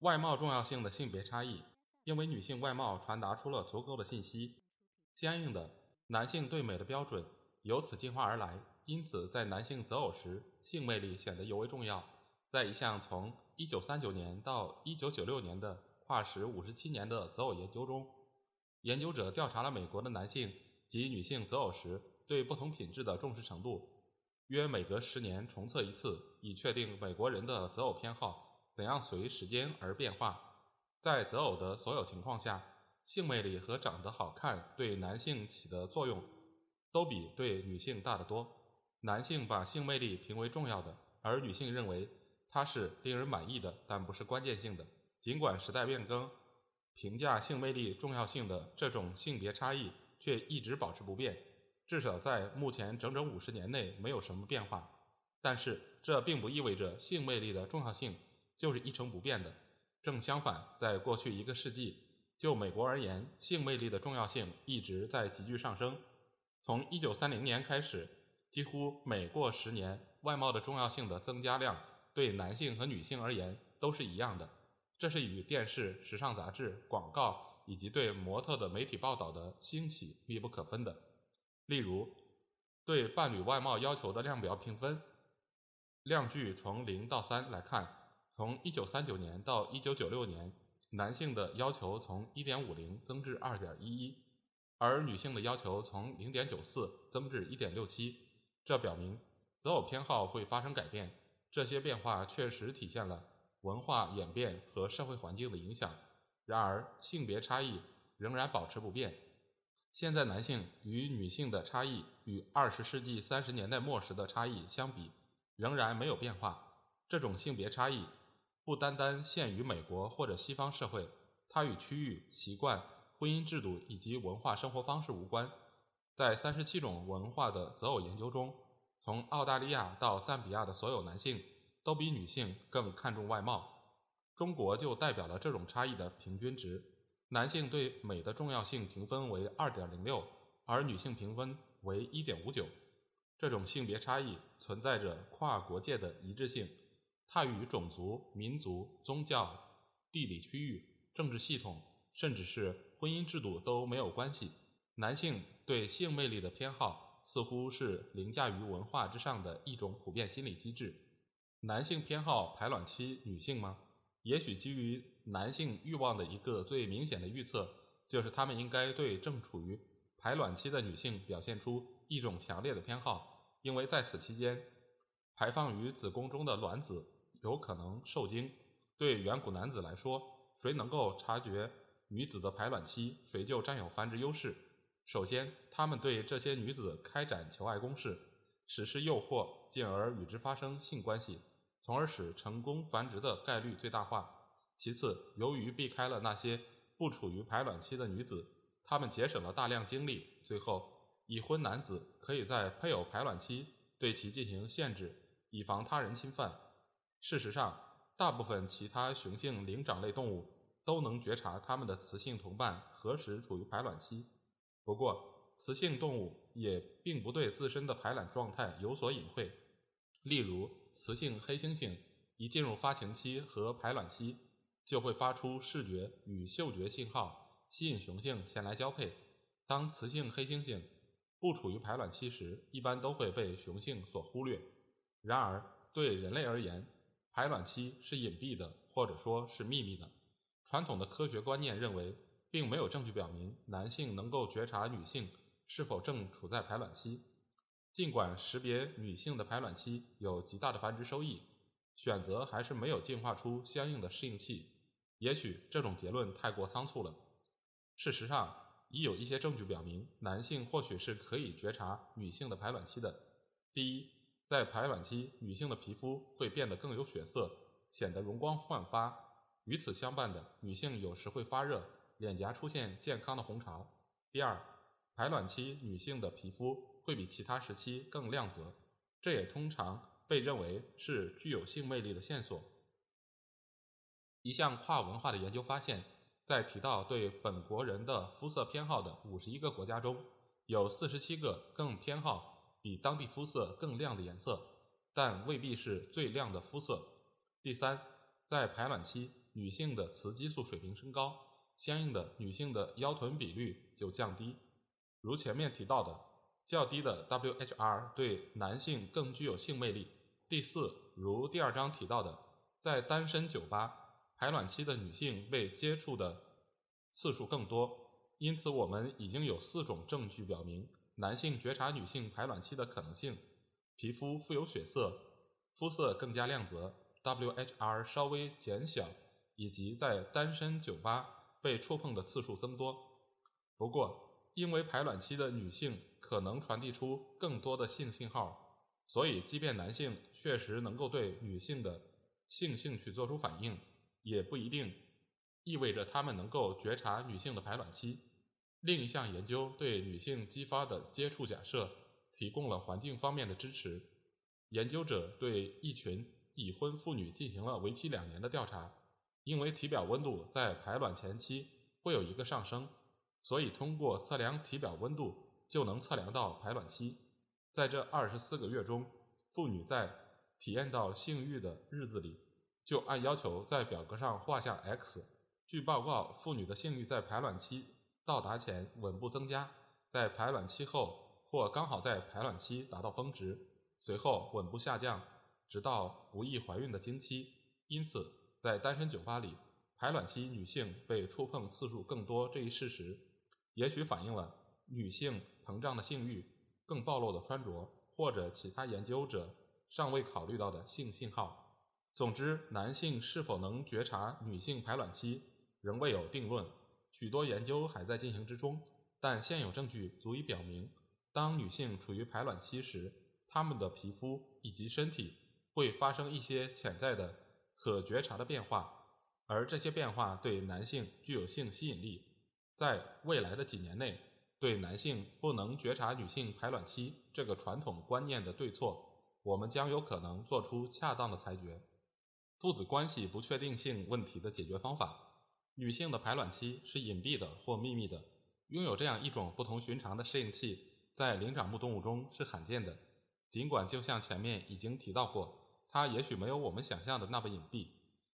外貌重要性的性别差异，因为女性外貌传达出了足够的信息，相应的，男性对美的标准由此进化而来。因此，在男性择偶时，性魅力显得尤为重要。在一项从1939年到1996年的跨时57年的择偶研究中，研究者调查了美国的男性及女性择偶时。对不同品质的重视程度，约每隔十年重测一次，以确定美国人的择偶偏好怎样随时间而变化。在择偶的所有情况下，性魅力和长得好看对男性起的作用都比对女性大得多。男性把性魅力评为重要的，而女性认为它是令人满意的，但不是关键性的。尽管时代变更，评价性魅力重要性的这种性别差异却一直保持不变。至少在目前整整五十年内没有什么变化，但是这并不意味着性魅力的重要性就是一成不变的。正相反，在过去一个世纪，就美国而言，性魅力的重要性一直在急剧上升。从一九三零年开始，几乎每过十年，外貌的重要性的增加量对男性和女性而言都是一样的。这是与电视、时尚杂志、广告以及对模特的媒体报道的兴起密不可分的。例如，对伴侣外貌要求的量表评分量距从零到三来看，从一九三九年到一九九六年，男性的要求从一点五零增至二点一一，而女性的要求从零点九四增至一点六七。这表明择偶偏好会发生改变。这些变化确实体现了文化演变和社会环境的影响。然而，性别差异仍然保持不变。现在男性与女性的差异与二十世纪三十年代末时的差异相比，仍然没有变化。这种性别差异不单单限于美国或者西方社会，它与区域、习惯、婚姻制度以及文化生活方式无关。在三十七种文化的择偶研究中，从澳大利亚到赞比亚的所有男性都比女性更看重外貌。中国就代表了这种差异的平均值。男性对美的重要性评分为二点零六，而女性评分为一点五九。这种性别差异存在着跨国界的一致性，它与种族、民族、宗教、地理区域、政治系统，甚至是婚姻制度都没有关系。男性对性魅力的偏好似乎是凌驾于文化之上的一种普遍心理机制。男性偏好排卵期女性吗？也许基于男性欲望的一个最明显的预测，就是他们应该对正处于排卵期的女性表现出一种强烈的偏好，因为在此期间，排放于子宫中的卵子有可能受精。对远古男子来说，谁能够察觉女子的排卵期，谁就占有繁殖优势。首先，他们对这些女子开展求爱攻势，实施诱惑，进而与之发生性关系。从而使成功繁殖的概率最大化。其次，由于避开了那些不处于排卵期的女子，他们节省了大量精力。最后，已婚男子可以在配偶排卵期对其进行限制，以防他人侵犯。事实上，大部分其他雄性灵长类动物都能觉察它们的雌性同伴何时处于排卵期。不过，雌性动物也并不对自身的排卵状态有所隐晦。例如，雌性黑猩猩一进入发情期和排卵期，就会发出视觉与嗅觉信号，吸引雄性前来交配。当雌性黑猩猩不处于排卵期时，一般都会被雄性所忽略。然而，对人类而言，排卵期是隐蔽的，或者说是秘密的。传统的科学观念认为，并没有证据表明男性能够觉察女性是否正处在排卵期。尽管识别女性的排卵期有极大的繁殖收益，选择还是没有进化出相应的适应器。也许这种结论太过仓促了。事实上，已有一些证据表明，男性或许是可以觉察女性的排卵期的。第一，在排卵期，女性的皮肤会变得更有血色，显得容光焕发。与此相伴的，女性有时会发热，脸颊出现健康的红潮。第二，排卵期女性的皮肤会比其他时期更亮泽，这也通常被认为是具有性魅力的线索。一项跨文化的研究发现，在提到对本国人的肤色偏好的五十一个国家中，有四十七个更偏好比当地肤色更亮的颜色，但未必是最亮的肤色。第三，在排卵期。女性的雌激素水平升高，相应的女性的腰臀比率就降低。如前面提到的，较低的 WHR 对男性更具有性魅力。第四，如第二章提到的，在单身酒吧，排卵期的女性被接触的次数更多。因此，我们已经有四种证据表明，男性觉察女性排卵期的可能性：皮肤富有血色，肤色更加亮泽，WHR 稍微减小。以及在单身酒吧被触碰的次数增多。不过，因为排卵期的女性可能传递出更多的性信号，所以即便男性确实能够对女性的性兴趣做出反应，也不一定意味着他们能够觉察女性的排卵期。另一项研究对女性激发的接触假设提供了环境方面的支持。研究者对一群已婚妇女进行了为期两年的调查。因为体表温度在排卵前期会有一个上升，所以通过测量体表温度就能测量到排卵期。在这二十四个月中，妇女在体验到性欲的日子里，就按要求在表格上画下 X。据报告，妇女的性欲在排卵期到达前稳步增加，在排卵期后或刚好在排卵期达到峰值，随后稳步下降，直到不易怀孕的经期。因此。在单身酒吧里，排卵期女性被触碰次数更多这一事实，也许反映了女性膨胀的性欲、更暴露的穿着，或者其他研究者尚未考虑到的性信号。总之，男性是否能觉察女性排卵期仍未有定论，许多研究还在进行之中。但现有证据足以表明，当女性处于排卵期时，她们的皮肤以及身体会发生一些潜在的。可觉察的变化，而这些变化对男性具有性吸引力。在未来的几年内，对男性不能觉察女性排卵期这个传统观念的对错，我们将有可能做出恰当的裁决。父子关系不确定性问题的解决方法：女性的排卵期是隐蔽的或秘密的。拥有这样一种不同寻常的适应器，在灵长目动物中是罕见的。尽管就像前面已经提到过。它也许没有我们想象的那么隐蔽。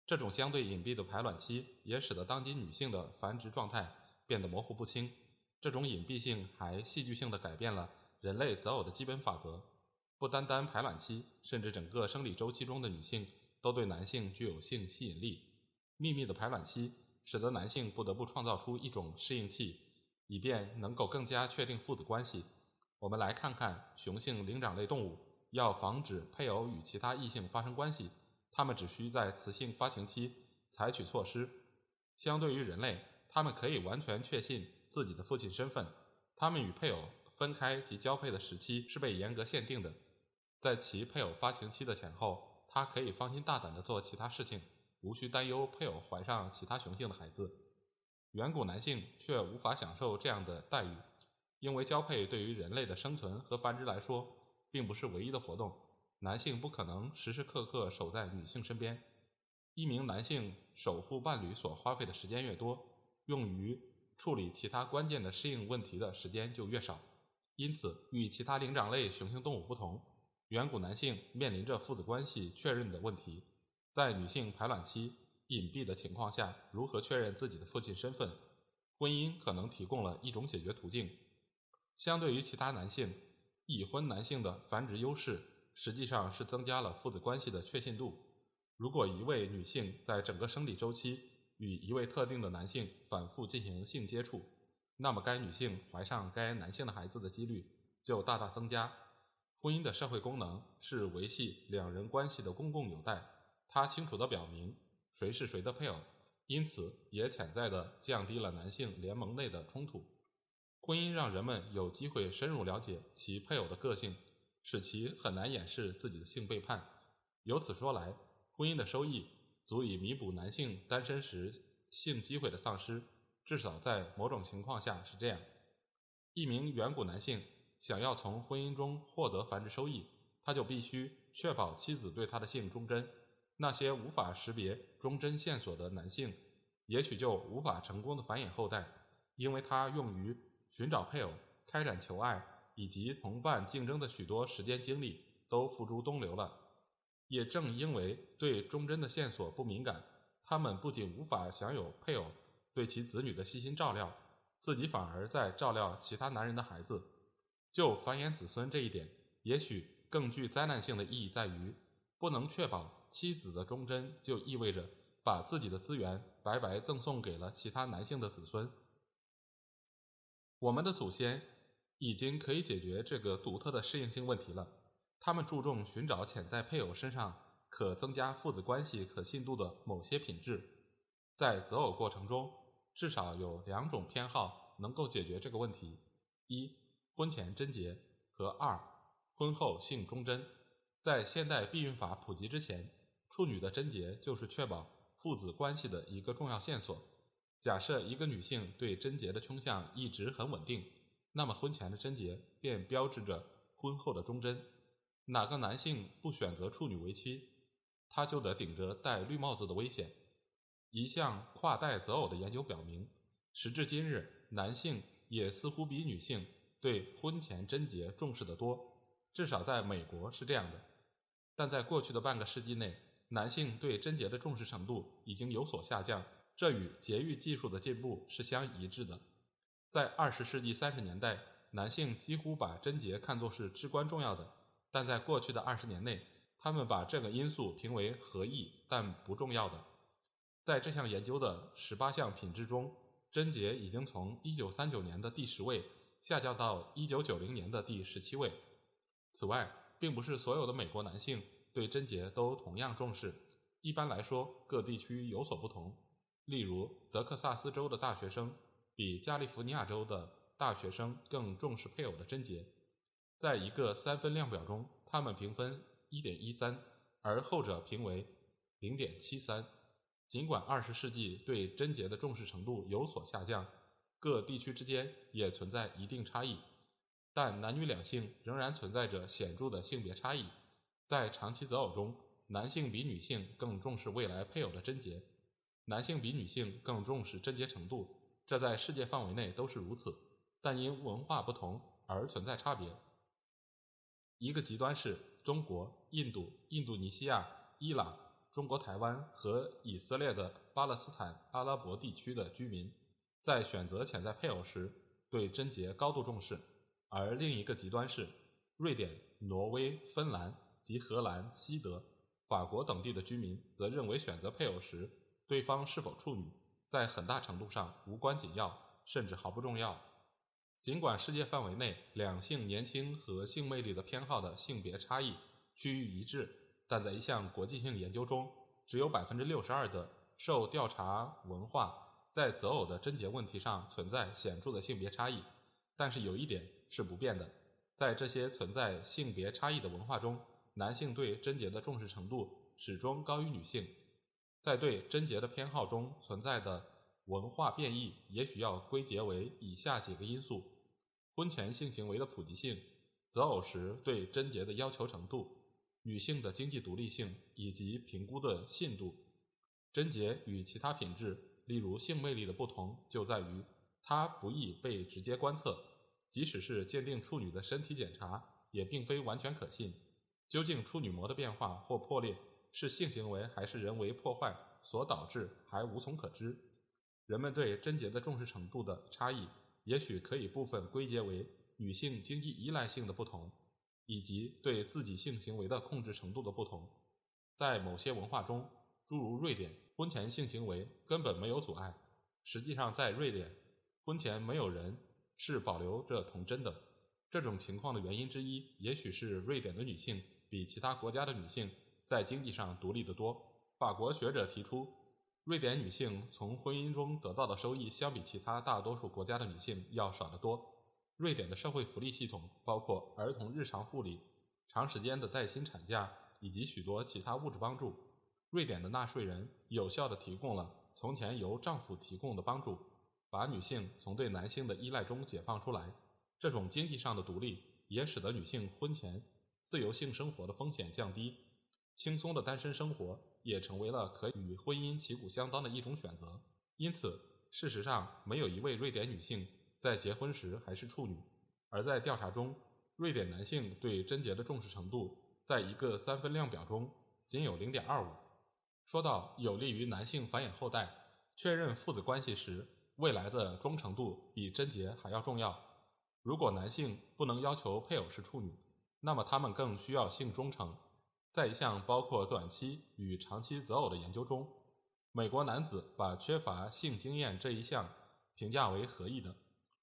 这种相对隐蔽的排卵期也使得当今女性的繁殖状态变得模糊不清。这种隐蔽性还戏剧性地改变了人类择偶的基本法则。不单单排卵期，甚至整个生理周期中的女性都对男性具有性吸引力。秘密的排卵期使得男性不得不创造出一种适应器，以便能够更加确定父子关系。我们来看看雄性灵长类动物。要防止配偶与其他异性发生关系，他们只需在雌性发情期采取措施。相对于人类，他们可以完全确信自己的父亲身份。他们与配偶分开及交配的时期是被严格限定的。在其配偶发情期的前后，他可以放心大胆地做其他事情，无需担忧配偶怀上其他雄性的孩子。远古男性却无法享受这样的待遇，因为交配对于人类的生存和繁殖来说。并不是唯一的活动，男性不可能时时刻刻守在女性身边。一名男性守护伴侣所花费的时间越多，用于处理其他关键的适应问题的时间就越少。因此，与其他灵长类雄性动物不同，远古男性面临着父子关系确认的问题。在女性排卵期隐蔽的情况下，如何确认自己的父亲身份？婚姻可能提供了一种解决途径。相对于其他男性。已婚男性的繁殖优势实际上是增加了父子关系的确信度。如果一位女性在整个生理周期与一位特定的男性反复进行性接触，那么该女性怀上该男性的孩子的几率就大大增加。婚姻的社会功能是维系两人关系的公共纽带，它清楚地表明谁是谁的配偶，因此也潜在地降低了男性联盟内的冲突。婚姻让人们有机会深入了解其配偶的个性，使其很难掩饰自己的性背叛。由此说来，婚姻的收益足以弥补男性单身时性机会的丧失，至少在某种情况下是这样。一名远古男性想要从婚姻中获得繁殖收益，他就必须确保妻子对他的性忠贞。那些无法识别忠贞线索的男性，也许就无法成功的繁衍后代，因为他用于寻找配偶、开展求爱以及同伴竞争的许多时间精力都付诸东流了。也正因为对忠贞的线索不敏感，他们不仅无法享有配偶对其子女的悉心照料。自己反而在照料其他男人的孩子，就繁衍子孙这一点，也许更具灾难性的意义在于，不能确保妻子的忠贞，就意味着把自己的资源白白赠送给了其他男性的子孙。我们的祖先已经可以解决这个独特的适应性问题了，他们注重寻找潜在配偶身上可增加父子关系可信度的某些品质，在择偶过程中。至少有两种偏好能够解决这个问题：一、婚前贞洁和二、婚后性忠贞。在现代避孕法普及之前，处女的贞洁就是确保父子关系的一个重要线索。假设一个女性对贞洁的倾向一直很稳定，那么婚前的贞洁便标志着婚后的忠贞。哪个男性不选择处女为妻，他就得顶着戴绿帽子的危险。一项跨代择偶的研究表明，时至今日，男性也似乎比女性对婚前贞洁重视得多，至少在美国是这样的。但在过去的半个世纪内，男性对贞洁的重视程度已经有所下降，这与节育技术的进步是相一致的。在二十世纪三十年代，男性几乎把贞洁看作是至关重要的，但在过去的二十年内，他们把这个因素评为合意但不重要的。在这项研究的十八项品质中，贞洁已经从一九三九年的第十位下降到一九九零年的第十七位。此外，并不是所有的美国男性对贞洁都同样重视。一般来说，各地区有所不同。例如，德克萨斯州的大学生比加利福尼亚州的大学生更重视配偶的贞洁。在一个三分量表中，他们评分一点一三，而后者评为零点七三。尽管二十世纪对贞洁的重视程度有所下降，各地区之间也存在一定差异，但男女两性仍然存在着显著的性别差异。在长期择偶中，男性比女性更重视未来配偶的贞洁，男性比女性更重视贞洁程度，这在世界范围内都是如此，但因文化不同而存在差别。一个极端是中国、印度、印度尼西亚、伊朗。中国台湾和以色列的巴勒斯坦阿拉伯地区的居民，在选择潜在配偶时对贞洁高度重视；而另一个极端是瑞典、挪威、芬兰及荷兰、西德、法国等地的居民，则认为选择配偶时对方是否处女，在很大程度上无关紧要，甚至毫不重要。尽管世界范围内两性年轻和性魅力的偏好的性别差异趋于一致。但在一项国际性研究中，只有百分之六十二的受调查文化在择偶的贞洁问题上存在显著的性别差异。但是有一点是不变的，在这些存在性别差异的文化中，男性对贞洁的重视程度始终高于女性。在对贞洁的偏好中存在的文化变异，也许要归结为以下几个因素：婚前性行为的普及性、择偶时对贞洁的要求程度。女性的经济独立性以及评估的信度，贞洁与其他品质，例如性魅力的不同，就在于它不易被直接观测，即使是鉴定处女的身体检查，也并非完全可信。究竟处女膜的变化或破裂是性行为还是人为破坏所导致，还无从可知。人们对贞洁的重视程度的差异，也许可以部分归结为女性经济依赖性的不同。以及对自己性行为的控制程度的不同，在某些文化中，诸如瑞典，婚前性行为根本没有阻碍。实际上，在瑞典，婚前没有人是保留着童贞的。这种情况的原因之一，也许是瑞典的女性比其他国家的女性在经济上独立得多。法国学者提出，瑞典女性从婚姻中得到的收益，相比其他大多数国家的女性要少得多。瑞典的社会福利系统包括儿童日常护理、长时间的带薪产假以及许多其他物质帮助。瑞典的纳税人有效地提供了从前由丈夫提供的帮助，把女性从对男性的依赖中解放出来。这种经济上的独立也使得女性婚前自由性生活的风险降低，轻松的单身生活也成为了可与婚姻旗鼓相当的一种选择。因此，事实上没有一位瑞典女性在结婚时还是处女。而在调查中，瑞典男性对贞洁的重视程度，在一个三分量表中仅有零点二五。说到有利于男性繁衍后代、确认父子关系时，未来的忠诚度比贞洁还要重要。如果男性不能要求配偶是处女，那么他们更需要性忠诚。在一项包括短期与长期择偶的研究中，美国男子把缺乏性经验这一项评价为合意的。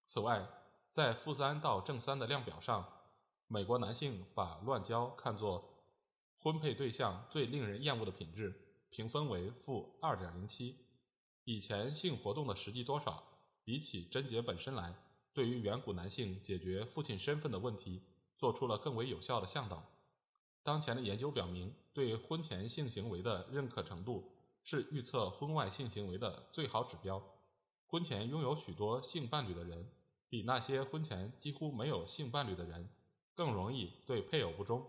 此外，在负三到正三的量表上，美国男性把乱交看作婚配对象最令人厌恶的品质。评分为负二点零七。以前性活动的实际多少，比起贞洁本身来，对于远古男性解决父亲身份的问题，做出了更为有效的向导。当前的研究表明，对婚前性行为的认可程度是预测婚外性行为的最好指标。婚前拥有许多性伴侣的人，比那些婚前几乎没有性伴侣的人，更容易对配偶不忠。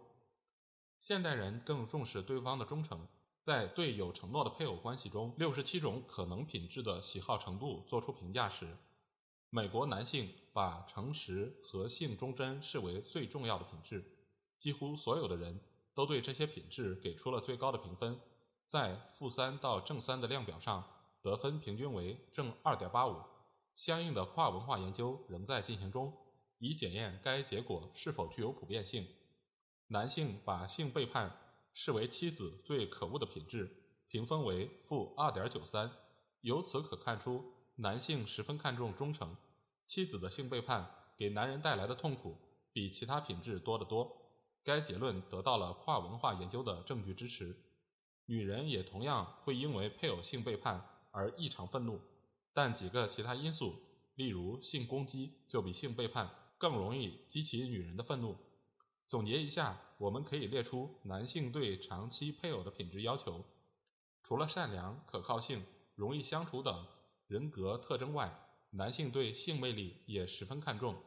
现代人更重视对方的忠诚。在对有承诺的配偶关系中，六十七种可能品质的喜好程度作出评价时，美国男性把诚实和性忠贞视为最重要的品质。几乎所有的人都对这些品质给出了最高的评分，在负三到正三的量表上，得分平均为正二点八五。相应的跨文化研究仍在进行中，以检验该结果是否具有普遍性。男性把性背叛。视为妻子最可恶的品质，评分为负二点九三。由此可看出，男性十分看重忠诚。妻子的性背叛给男人带来的痛苦比其他品质多得多。该结论得到了跨文化研究的证据支持。女人也同样会因为配偶性背叛而异常愤怒，但几个其他因素，例如性攻击，就比性背叛更容易激起女人的愤怒。总结一下，我们可以列出男性对长期配偶的品质要求：除了善良、可靠性、容易相处等人格特征外，男性对性魅力也十分看重。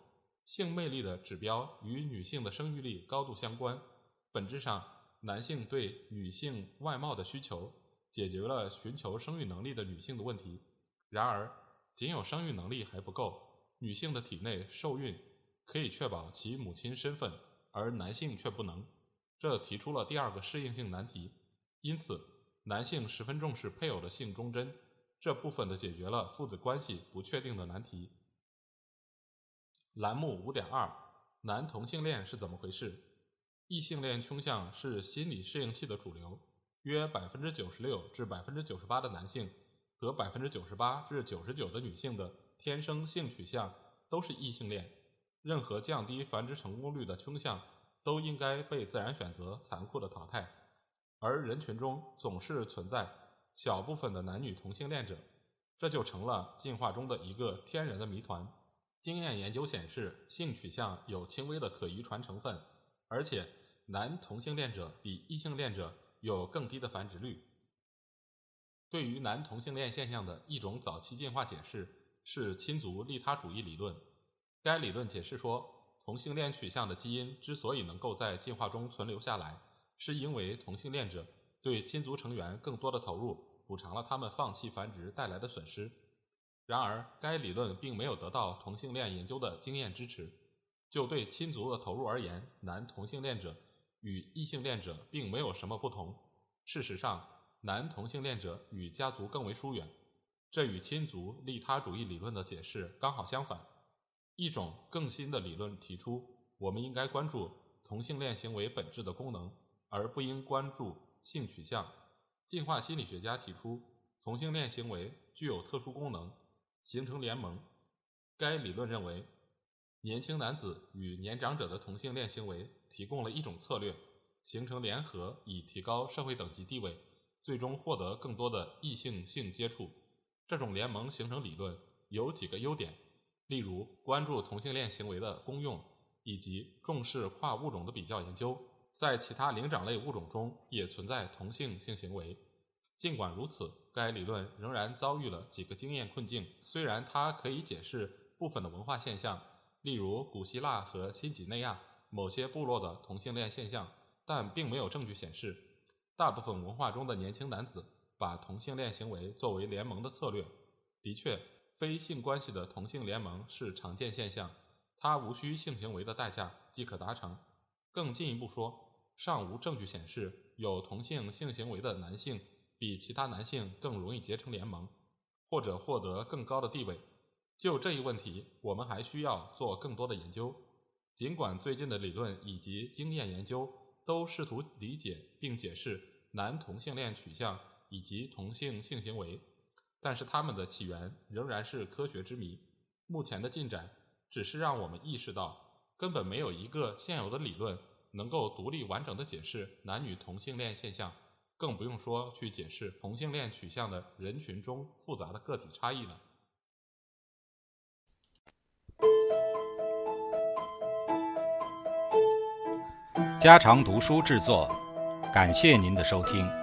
性魅力的指标与女性的生育力高度相关。本质上，男性对女性外貌的需求解决了寻求生育能力的女性的问题。然而，仅有生育能力还不够，女性的体内受孕可以确保其母亲身份。而男性却不能，这提出了第二个适应性难题。因此，男性十分重视配偶的性忠贞，这部分的解决了父子关系不确定的难题。栏目五点二：男同性恋是怎么回事？异性恋倾向是心理适应器的主流，约百分之九十六至百分之九十八的男性和百分之九十八至九十九的女性的天生性取向都是异性恋。任何降低繁殖成功率的倾向都应该被自然选择残酷的淘汰，而人群中总是存在小部分的男女同性恋者，这就成了进化中的一个天然的谜团。经验研究显示，性取向有轻微的可遗传成分，而且男同性恋者比异性恋者有更低的繁殖率。对于男同性恋现象的一种早期进化解释是亲族利他主义理论。该理论解释说，同性恋取向的基因之所以能够在进化中存留下来，是因为同性恋者对亲族成员更多的投入，补偿了他们放弃繁殖带来的损失。然而，该理论并没有得到同性恋研究的经验支持。就对亲族的投入而言，男同性恋者与异性恋者并没有什么不同。事实上，男同性恋者与家族更为疏远，这与亲族利他主义理论的解释刚好相反。一种更新的理论提出，我们应该关注同性恋行为本质的功能，而不应关注性取向。进化心理学家提出，同性恋行为具有特殊功能，形成联盟。该理论认为，年轻男子与年长者的同性恋行为提供了一种策略，形成联合以提高社会等级地位，最终获得更多的异性性接触。这种联盟形成理论有几个优点。例如，关注同性恋行为的功用，以及重视跨物种的比较研究。在其他灵长类物种中也存在同性性行为，尽管如此，该理论仍然遭遇了几个经验困境。虽然它可以解释部分的文化现象，例如古希腊和新几内亚某些部落的同性恋现象，但并没有证据显示大部分文化中的年轻男子把同性恋行为作为联盟的策略。的确，非性关系的同性联盟是常见现象，它无需性行为的代价即可达成。更进一步说，尚无证据显示有同性性行为的男性比其他男性更容易结成联盟，或者获得更高的地位。就这一问题，我们还需要做更多的研究。尽管最近的理论以及经验研究都试图理解并解释男同性恋取向以及同性性行为。但是它们的起源仍然是科学之谜。目前的进展只是让我们意识到，根本没有一个现有的理论能够独立完整的解释男女同性恋现象，更不用说去解释同性恋取向的人群中复杂的个体差异了。家常读书制作，感谢您的收听。